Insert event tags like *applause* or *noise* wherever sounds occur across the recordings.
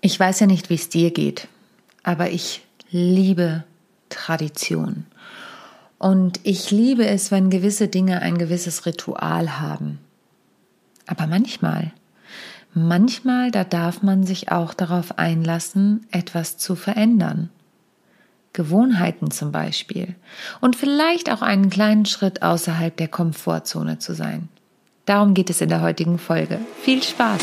Ich weiß ja nicht, wie es dir geht, aber ich liebe Tradition. Und ich liebe es, wenn gewisse Dinge ein gewisses Ritual haben. Aber manchmal, manchmal, da darf man sich auch darauf einlassen, etwas zu verändern. Gewohnheiten zum Beispiel. Und vielleicht auch einen kleinen Schritt außerhalb der Komfortzone zu sein. Darum geht es in der heutigen Folge. Viel Spaß!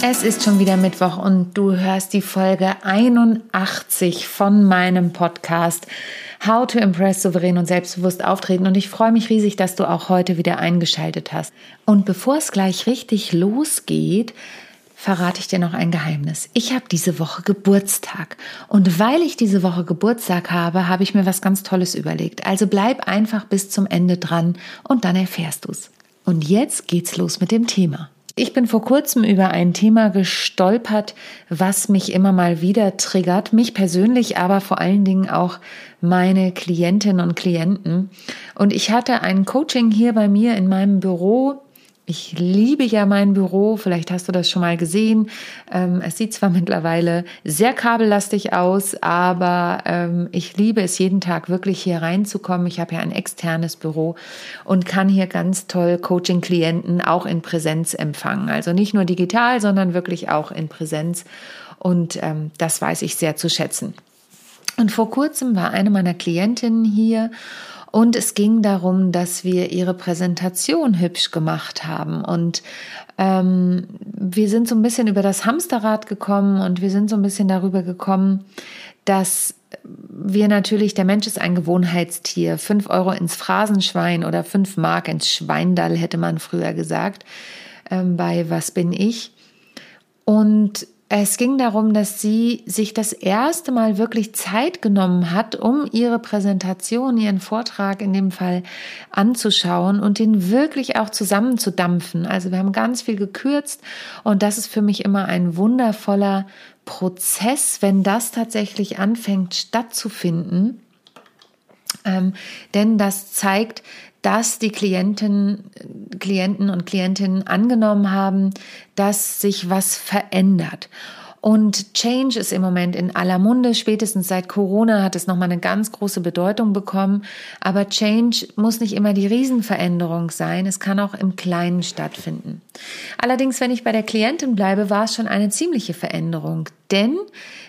Es ist schon wieder Mittwoch und du hörst die Folge 81 von meinem Podcast How to Impress souverän und selbstbewusst auftreten und ich freue mich riesig, dass du auch heute wieder eingeschaltet hast. Und bevor es gleich richtig losgeht, verrate ich dir noch ein Geheimnis. Ich habe diese Woche Geburtstag. Und weil ich diese Woche Geburtstag habe, habe ich mir was ganz Tolles überlegt. Also bleib einfach bis zum Ende dran und dann erfährst du es. Und jetzt geht's los mit dem Thema. Ich bin vor kurzem über ein Thema gestolpert, was mich immer mal wieder triggert, mich persönlich, aber vor allen Dingen auch meine Klientinnen und Klienten. Und ich hatte ein Coaching hier bei mir in meinem Büro ich liebe ja mein Büro, vielleicht hast du das schon mal gesehen. Ähm, es sieht zwar *laughs* mittlerweile sehr kabellastig aus, aber ähm, ich liebe es jeden Tag wirklich hier reinzukommen. Ich habe ja ein externes Büro und kann hier ganz toll Coaching-Klienten auch in Präsenz empfangen. Also nicht nur digital, sondern wirklich auch in Präsenz. Und ähm, das weiß ich sehr zu schätzen. Und vor kurzem war eine meiner Klientinnen hier und es ging darum, dass wir ihre Präsentation hübsch gemacht haben. Und ähm, wir sind so ein bisschen über das Hamsterrad gekommen und wir sind so ein bisschen darüber gekommen, dass wir natürlich, der Mensch ist ein Gewohnheitstier. Fünf Euro ins Phrasenschwein oder fünf Mark ins Schweindall, hätte man früher gesagt, ähm, bei Was bin ich? Und es ging darum, dass sie sich das erste Mal wirklich Zeit genommen hat, um ihre Präsentation, ihren Vortrag in dem Fall anzuschauen und den wirklich auch zusammenzudampfen. Also wir haben ganz viel gekürzt und das ist für mich immer ein wundervoller Prozess, wenn das tatsächlich anfängt stattzufinden. Ähm, denn das zeigt, dass die Klienten, Klienten und Klientinnen angenommen haben, dass sich was verändert. Und Change ist im Moment in aller Munde. Spätestens seit Corona hat es nochmal eine ganz große Bedeutung bekommen. Aber Change muss nicht immer die Riesenveränderung sein. Es kann auch im Kleinen stattfinden. Allerdings, wenn ich bei der Klientin bleibe, war es schon eine ziemliche Veränderung. Denn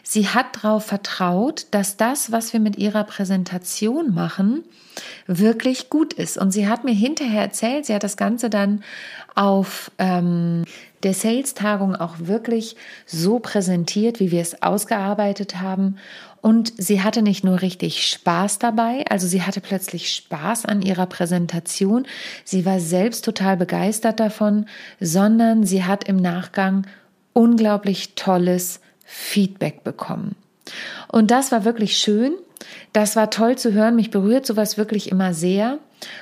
sie hat darauf vertraut, dass das, was wir mit ihrer Präsentation machen, wirklich gut ist. Und sie hat mir hinterher erzählt, sie hat das Ganze dann auf ähm, der Sales-Tagung auch wirklich so präsentiert, wie wir es ausgearbeitet haben. Und sie hatte nicht nur richtig Spaß dabei, also sie hatte plötzlich Spaß an ihrer Präsentation. Sie war selbst total begeistert davon, sondern sie hat im Nachgang unglaublich tolles Feedback bekommen. Und das war wirklich schön. Das war toll zu hören. Mich berührt sowas wirklich immer sehr.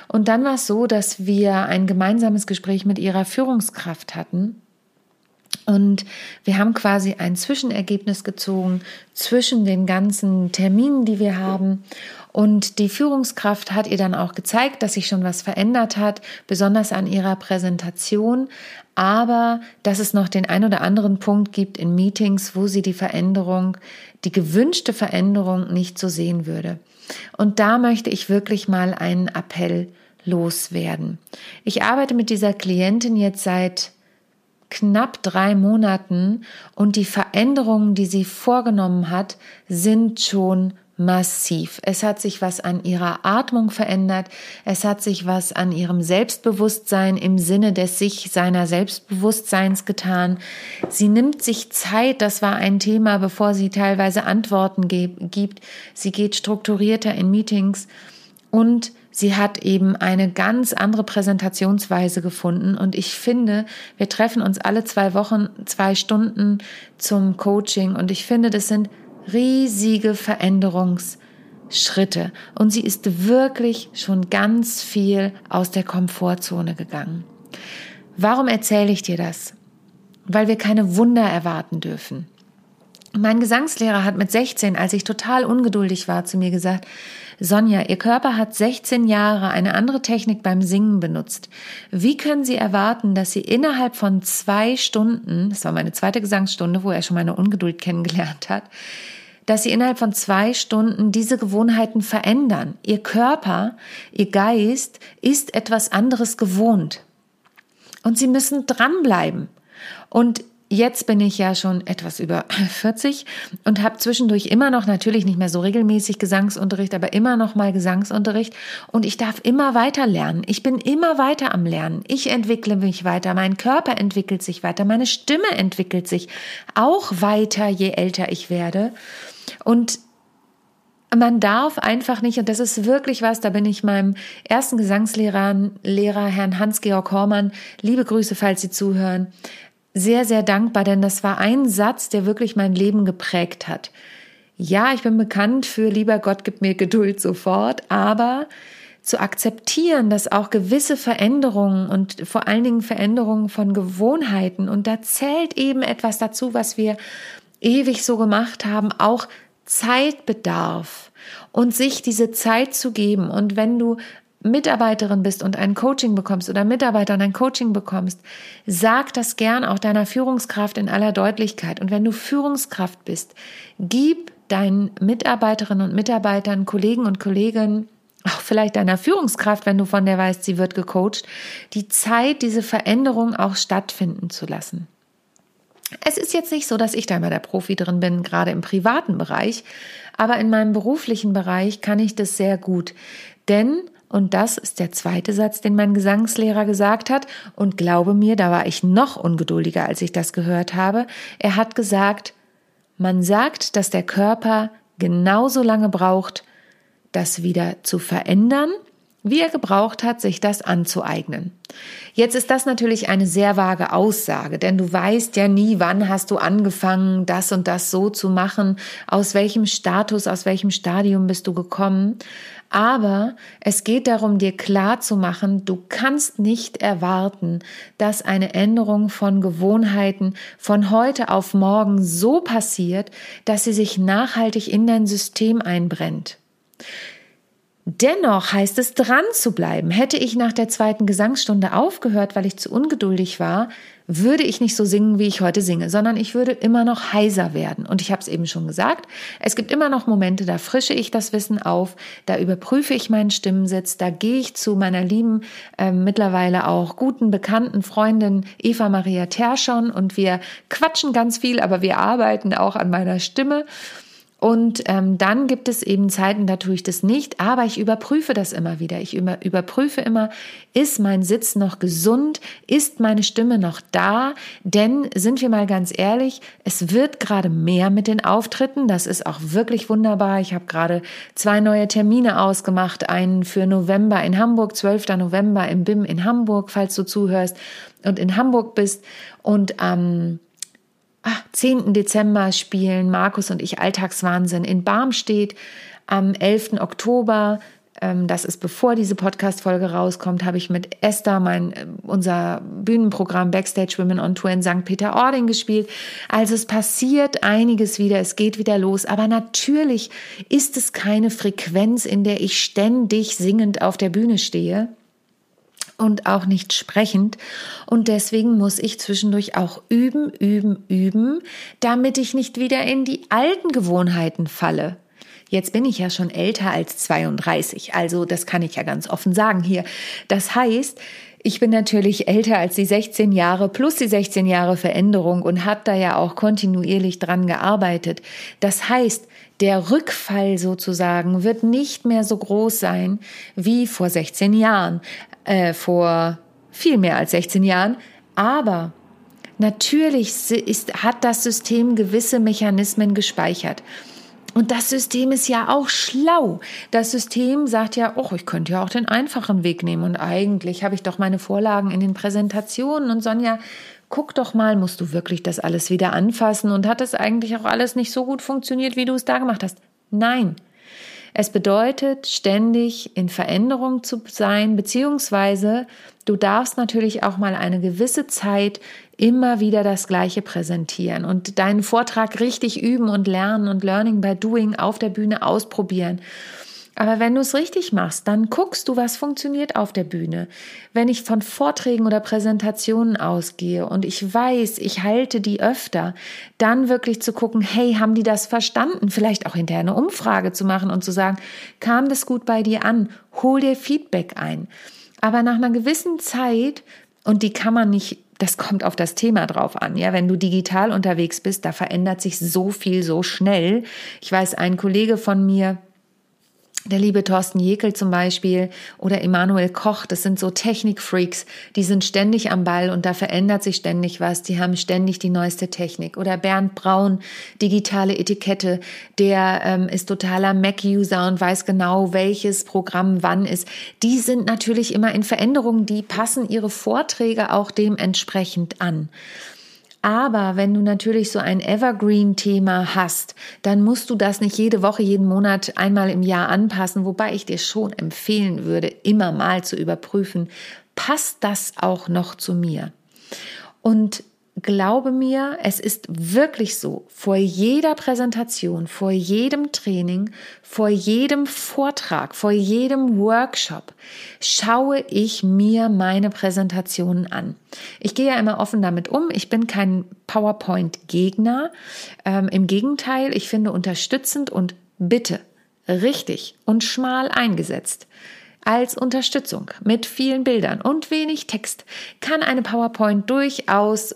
Und dann war es so, dass wir ein gemeinsames Gespräch mit ihrer Führungskraft hatten. Und wir haben quasi ein Zwischenergebnis gezogen zwischen den ganzen Terminen, die wir haben. Und die Führungskraft hat ihr dann auch gezeigt, dass sich schon was verändert hat, besonders an ihrer Präsentation, aber dass es noch den ein oder anderen Punkt gibt in Meetings, wo sie die Veränderung, die gewünschte Veränderung nicht so sehen würde. Und da möchte ich wirklich mal einen Appell loswerden. Ich arbeite mit dieser Klientin jetzt seit knapp drei Monaten und die Veränderungen, die sie vorgenommen hat, sind schon massiv. Es hat sich was an ihrer Atmung verändert. Es hat sich was an ihrem Selbstbewusstsein im Sinne des sich seiner Selbstbewusstseins getan. Sie nimmt sich Zeit. Das war ein Thema, bevor sie teilweise Antworten gibt. Sie geht strukturierter in Meetings und sie hat eben eine ganz andere Präsentationsweise gefunden. Und ich finde, wir treffen uns alle zwei Wochen, zwei Stunden zum Coaching. Und ich finde, das sind riesige Veränderungsschritte und sie ist wirklich schon ganz viel aus der Komfortzone gegangen. Warum erzähle ich dir das? Weil wir keine Wunder erwarten dürfen. Mein Gesangslehrer hat mit 16, als ich total ungeduldig war, zu mir gesagt, Sonja, Ihr Körper hat 16 Jahre eine andere Technik beim Singen benutzt. Wie können Sie erwarten, dass Sie innerhalb von zwei Stunden, das war meine zweite Gesangsstunde, wo er schon meine Ungeduld kennengelernt hat, dass Sie innerhalb von zwei Stunden diese Gewohnheiten verändern? Ihr Körper, Ihr Geist ist etwas anderes gewohnt. Und Sie müssen dranbleiben. Und Jetzt bin ich ja schon etwas über *laughs* 40 und habe zwischendurch immer noch natürlich nicht mehr so regelmäßig Gesangsunterricht, aber immer noch mal Gesangsunterricht und ich darf immer weiter lernen. Ich bin immer weiter am Lernen. Ich entwickle mich weiter, mein Körper entwickelt sich weiter, meine Stimme entwickelt sich auch weiter, je älter ich werde. Und man darf einfach nicht, und das ist wirklich was, da bin ich meinem ersten Gesangslehrer, Lehrer, Herrn Hans-Georg Hormann, liebe Grüße, falls Sie zuhören, sehr, sehr dankbar, denn das war ein Satz, der wirklich mein Leben geprägt hat. Ja, ich bin bekannt für lieber Gott gibt mir Geduld sofort, aber zu akzeptieren, dass auch gewisse Veränderungen und vor allen Dingen Veränderungen von Gewohnheiten, und da zählt eben etwas dazu, was wir ewig so gemacht haben, auch Zeit bedarf und sich diese Zeit zu geben. Und wenn du Mitarbeiterin bist und ein Coaching bekommst oder Mitarbeiter und ein Coaching bekommst, sag das gern auch deiner Führungskraft in aller Deutlichkeit. Und wenn du Führungskraft bist, gib deinen Mitarbeiterinnen und Mitarbeitern, Kollegen und Kolleginnen, auch vielleicht deiner Führungskraft, wenn du von der weißt, sie wird gecoacht, die Zeit, diese Veränderung auch stattfinden zu lassen. Es ist jetzt nicht so, dass ich da immer der Profi drin bin, gerade im privaten Bereich, aber in meinem beruflichen Bereich kann ich das sehr gut. Denn und das ist der zweite Satz, den mein Gesangslehrer gesagt hat. Und glaube mir, da war ich noch ungeduldiger, als ich das gehört habe. Er hat gesagt, man sagt, dass der Körper genauso lange braucht, das wieder zu verändern, wie er gebraucht hat, sich das anzueignen. Jetzt ist das natürlich eine sehr vage Aussage, denn du weißt ja nie, wann hast du angefangen, das und das so zu machen, aus welchem Status, aus welchem Stadium bist du gekommen. Aber es geht darum, dir klar zu machen, du kannst nicht erwarten, dass eine Änderung von Gewohnheiten von heute auf morgen so passiert, dass sie sich nachhaltig in dein System einbrennt. Dennoch heißt es, dran zu bleiben. Hätte ich nach der zweiten Gesangsstunde aufgehört, weil ich zu ungeduldig war, würde ich nicht so singen, wie ich heute singe, sondern ich würde immer noch heiser werden. Und ich habe es eben schon gesagt, es gibt immer noch Momente, da frische ich das Wissen auf, da überprüfe ich meinen Stimmensitz, da gehe ich zu meiner lieben, äh, mittlerweile auch guten, bekannten Freundin Eva Maria Terschon und wir quatschen ganz viel, aber wir arbeiten auch an meiner Stimme. Und ähm, dann gibt es eben Zeiten, da tue ich das nicht, aber ich überprüfe das immer wieder. Ich über, überprüfe immer, ist mein Sitz noch gesund? Ist meine Stimme noch da? Denn sind wir mal ganz ehrlich, es wird gerade mehr mit den Auftritten. Das ist auch wirklich wunderbar. Ich habe gerade zwei neue Termine ausgemacht. Einen für November in Hamburg, 12. November im BIM in Hamburg, falls du zuhörst und in Hamburg bist. Und am ähm, 10. Dezember spielen Markus und ich Alltagswahnsinn in Barmstedt. Am 11. Oktober, ähm, das ist bevor diese Podcast-Folge rauskommt, habe ich mit Esther mein, äh, unser Bühnenprogramm Backstage Women on Tour in St. Peter-Ording gespielt. Also es passiert einiges wieder, es geht wieder los. Aber natürlich ist es keine Frequenz, in der ich ständig singend auf der Bühne stehe und auch nicht sprechend. Und deswegen muss ich zwischendurch auch üben, üben, üben, damit ich nicht wieder in die alten Gewohnheiten falle. Jetzt bin ich ja schon älter als 32, also das kann ich ja ganz offen sagen hier. Das heißt, ich bin natürlich älter als die 16 Jahre plus die 16 Jahre Veränderung und habe da ja auch kontinuierlich dran gearbeitet. Das heißt, der Rückfall sozusagen wird nicht mehr so groß sein wie vor 16 Jahren äh, vor viel mehr als 16 Jahren. Aber natürlich ist, hat das System gewisse Mechanismen gespeichert. Und das System ist ja auch schlau. Das System sagt ja, oh, ich könnte ja auch den einfachen Weg nehmen. Und eigentlich habe ich doch meine Vorlagen in den Präsentationen. Und Sonja, guck doch mal, musst du wirklich das alles wieder anfassen und hat es eigentlich auch alles nicht so gut funktioniert, wie du es da gemacht hast? Nein. Es bedeutet, ständig in Veränderung zu sein, beziehungsweise du darfst natürlich auch mal eine gewisse Zeit immer wieder das Gleiche präsentieren und deinen Vortrag richtig üben und lernen und Learning by Doing auf der Bühne ausprobieren. Aber wenn du es richtig machst, dann guckst du, was funktioniert auf der Bühne. Wenn ich von Vorträgen oder Präsentationen ausgehe und ich weiß, ich halte die öfter, dann wirklich zu gucken, hey, haben die das verstanden? Vielleicht auch hinterher eine Umfrage zu machen und zu sagen, kam das gut bei dir an? Hol dir Feedback ein. Aber nach einer gewissen Zeit, und die kann man nicht das kommt auf das Thema drauf an. Ja, wenn du digital unterwegs bist, da verändert sich so viel so schnell. Ich weiß, ein Kollege von mir, der liebe Thorsten Jekel zum Beispiel oder Emanuel Koch, das sind so Technikfreaks, die sind ständig am Ball und da verändert sich ständig was, die haben ständig die neueste Technik. Oder Bernd Braun, digitale Etikette, der ähm, ist totaler Mac-User und weiß genau, welches Programm wann ist. Die sind natürlich immer in Veränderung, die passen ihre Vorträge auch dementsprechend an. Aber wenn du natürlich so ein Evergreen-Thema hast, dann musst du das nicht jede Woche, jeden Monat, einmal im Jahr anpassen, wobei ich dir schon empfehlen würde, immer mal zu überprüfen, passt das auch noch zu mir? Und glaube mir, es ist wirklich so, vor jeder Präsentation, vor jedem Training, vor jedem Vortrag, vor jedem Workshop schaue ich mir meine Präsentationen an. Ich gehe ja immer offen damit um. Ich bin kein PowerPoint-Gegner. Ähm, Im Gegenteil, ich finde unterstützend und bitte richtig und schmal eingesetzt als Unterstützung mit vielen Bildern und wenig Text kann eine PowerPoint durchaus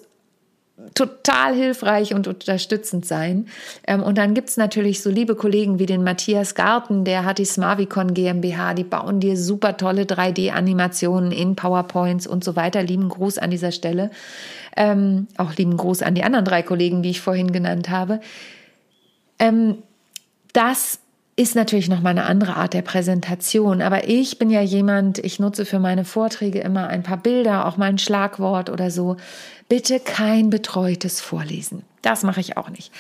total hilfreich und unterstützend sein. Ähm, und dann gibt's natürlich so liebe Kollegen wie den Matthias Garten, der hat die Smavicon GmbH, die bauen dir super tolle 3D-Animationen in PowerPoints und so weiter. Lieben Gruß an dieser Stelle. Ähm, auch lieben Gruß an die anderen drei Kollegen, die ich vorhin genannt habe. Ähm, das ist natürlich noch mal eine andere Art der Präsentation, aber ich bin ja jemand, ich nutze für meine Vorträge immer ein paar Bilder, auch mal ein Schlagwort oder so. Bitte kein betreutes Vorlesen. Das mache ich auch nicht.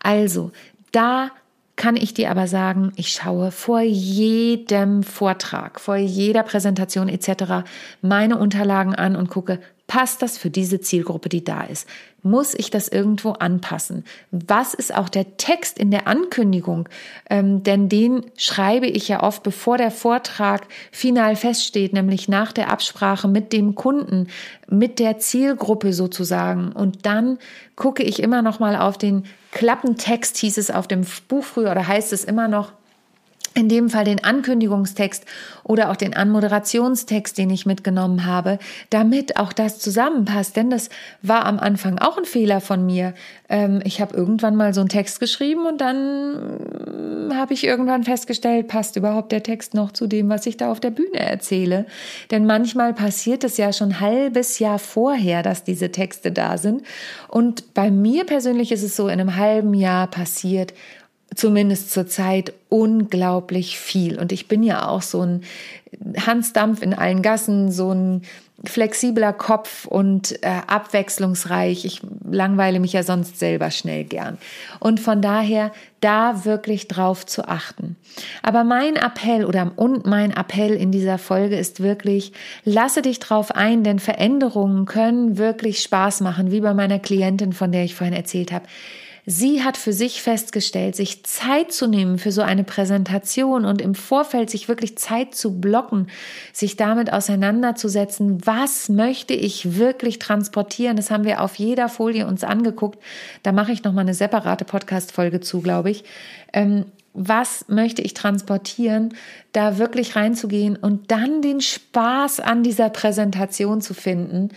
Also, da kann ich dir aber sagen, ich schaue vor jedem Vortrag, vor jeder Präsentation etc. meine Unterlagen an und gucke, Passt das für diese Zielgruppe, die da ist? Muss ich das irgendwo anpassen? Was ist auch der Text in der Ankündigung? Ähm, denn den schreibe ich ja oft, bevor der Vortrag final feststeht, nämlich nach der Absprache mit dem Kunden, mit der Zielgruppe sozusagen. Und dann gucke ich immer noch mal auf den Klappentext, hieß es auf dem Buch früher oder heißt es immer noch in dem Fall den Ankündigungstext oder auch den Anmoderationstext, den ich mitgenommen habe, damit auch das zusammenpasst. Denn das war am Anfang auch ein Fehler von mir. Ähm, ich habe irgendwann mal so einen Text geschrieben und dann mm, habe ich irgendwann festgestellt, passt überhaupt der Text noch zu dem, was ich da auf der Bühne erzähle. Denn manchmal passiert es ja schon ein halbes Jahr vorher, dass diese Texte da sind. Und bei mir persönlich ist es so, in einem halben Jahr passiert zumindest zurzeit unglaublich viel. Und ich bin ja auch so ein Hansdampf in allen Gassen, so ein flexibler Kopf und äh, abwechslungsreich. Ich langweile mich ja sonst selber schnell gern. Und von daher da wirklich drauf zu achten. Aber mein Appell oder und mein Appell in dieser Folge ist wirklich, lasse dich drauf ein, denn Veränderungen können wirklich Spaß machen, wie bei meiner Klientin, von der ich vorhin erzählt habe. Sie hat für sich festgestellt, sich Zeit zu nehmen für so eine Präsentation und im Vorfeld sich wirklich Zeit zu blocken, sich damit auseinanderzusetzen, was möchte ich wirklich transportieren. Das haben wir auf jeder Folie uns angeguckt. Da mache ich noch mal eine separate Podcast-Folge zu, glaube ich. Ähm, was möchte ich transportieren, da wirklich reinzugehen und dann den Spaß an dieser Präsentation zu finden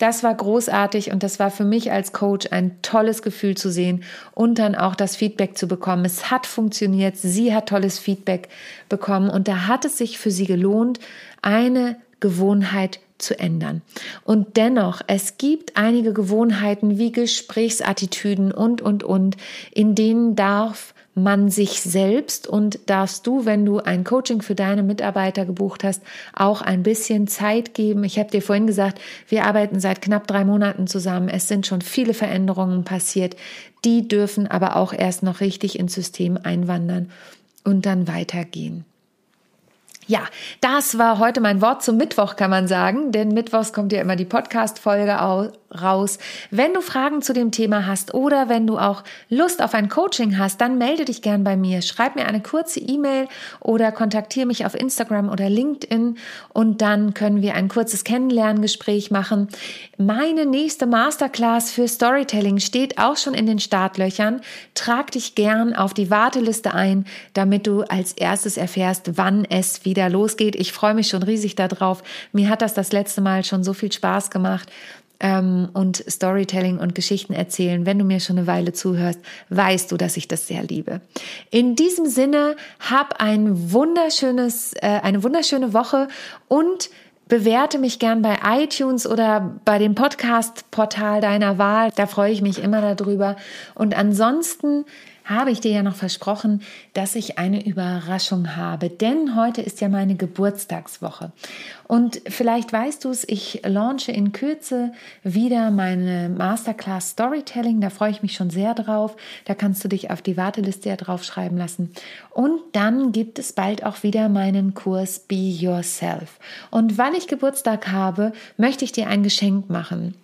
das war großartig und das war für mich als Coach ein tolles Gefühl zu sehen und dann auch das Feedback zu bekommen. Es hat funktioniert, sie hat tolles Feedback bekommen und da hat es sich für sie gelohnt, eine Gewohnheit zu ändern. Und dennoch, es gibt einige Gewohnheiten wie Gesprächsattitüden und, und, und, in denen darf man sich selbst und darfst du, wenn du ein Coaching für deine Mitarbeiter gebucht hast, auch ein bisschen Zeit geben. Ich habe dir vorhin gesagt, wir arbeiten seit knapp drei Monaten zusammen. Es sind schon viele Veränderungen passiert. Die dürfen aber auch erst noch richtig ins System einwandern und dann weitergehen. Ja, das war heute mein Wort zum Mittwoch, kann man sagen, denn Mittwochs kommt ja immer die Podcast-Folge raus. Wenn du Fragen zu dem Thema hast oder wenn du auch Lust auf ein Coaching hast, dann melde dich gern bei mir. Schreib mir eine kurze E-Mail oder kontaktiere mich auf Instagram oder LinkedIn und dann können wir ein kurzes Kennenlerngespräch machen. Meine nächste Masterclass für Storytelling steht auch schon in den Startlöchern. Trag dich gern auf die Warteliste ein, damit du als erstes erfährst, wann es wieder losgeht. Ich freue mich schon riesig darauf. Mir hat das das letzte Mal schon so viel Spaß gemacht ähm, und Storytelling und Geschichten erzählen. Wenn du mir schon eine Weile zuhörst, weißt du, dass ich das sehr liebe. In diesem Sinne, hab ein wunderschönes, äh, eine wunderschöne Woche und bewerte mich gern bei iTunes oder bei dem Podcast-Portal deiner Wahl. Da freue ich mich immer darüber. Und ansonsten habe ich dir ja noch versprochen, dass ich eine Überraschung habe, denn heute ist ja meine Geburtstagswoche. Und vielleicht weißt du es, ich launche in Kürze wieder meine Masterclass Storytelling, da freue ich mich schon sehr drauf. Da kannst du dich auf die Warteliste ja draufschreiben lassen. Und dann gibt es bald auch wieder meinen Kurs Be Yourself. Und weil ich Geburtstag habe, möchte ich dir ein Geschenk machen.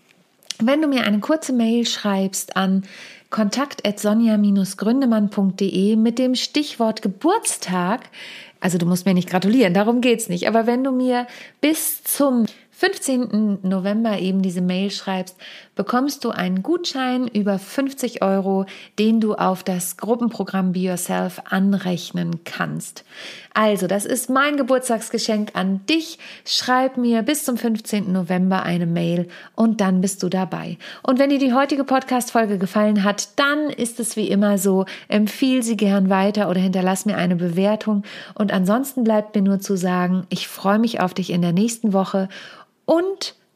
Wenn du mir eine kurze Mail schreibst an kontakt.sonja-gründemann.de mit dem Stichwort Geburtstag, also du musst mir nicht gratulieren, darum geht's nicht, aber wenn du mir bis zum 15. November eben diese Mail schreibst, bekommst du einen Gutschein über 50 Euro, den du auf das Gruppenprogramm Be Yourself anrechnen kannst. Also, das ist mein Geburtstagsgeschenk an dich. Schreib mir bis zum 15. November eine Mail und dann bist du dabei. Und wenn dir die heutige Podcast-Folge gefallen hat, dann ist es wie immer so, empfiehl sie gern weiter oder hinterlass mir eine Bewertung. Und ansonsten bleibt mir nur zu sagen, ich freue mich auf dich in der nächsten Woche und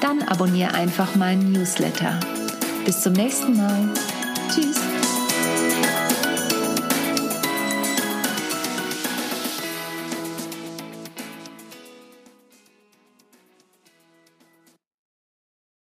dann abonniere einfach meinen Newsletter. Bis zum nächsten Mal. Tschüss.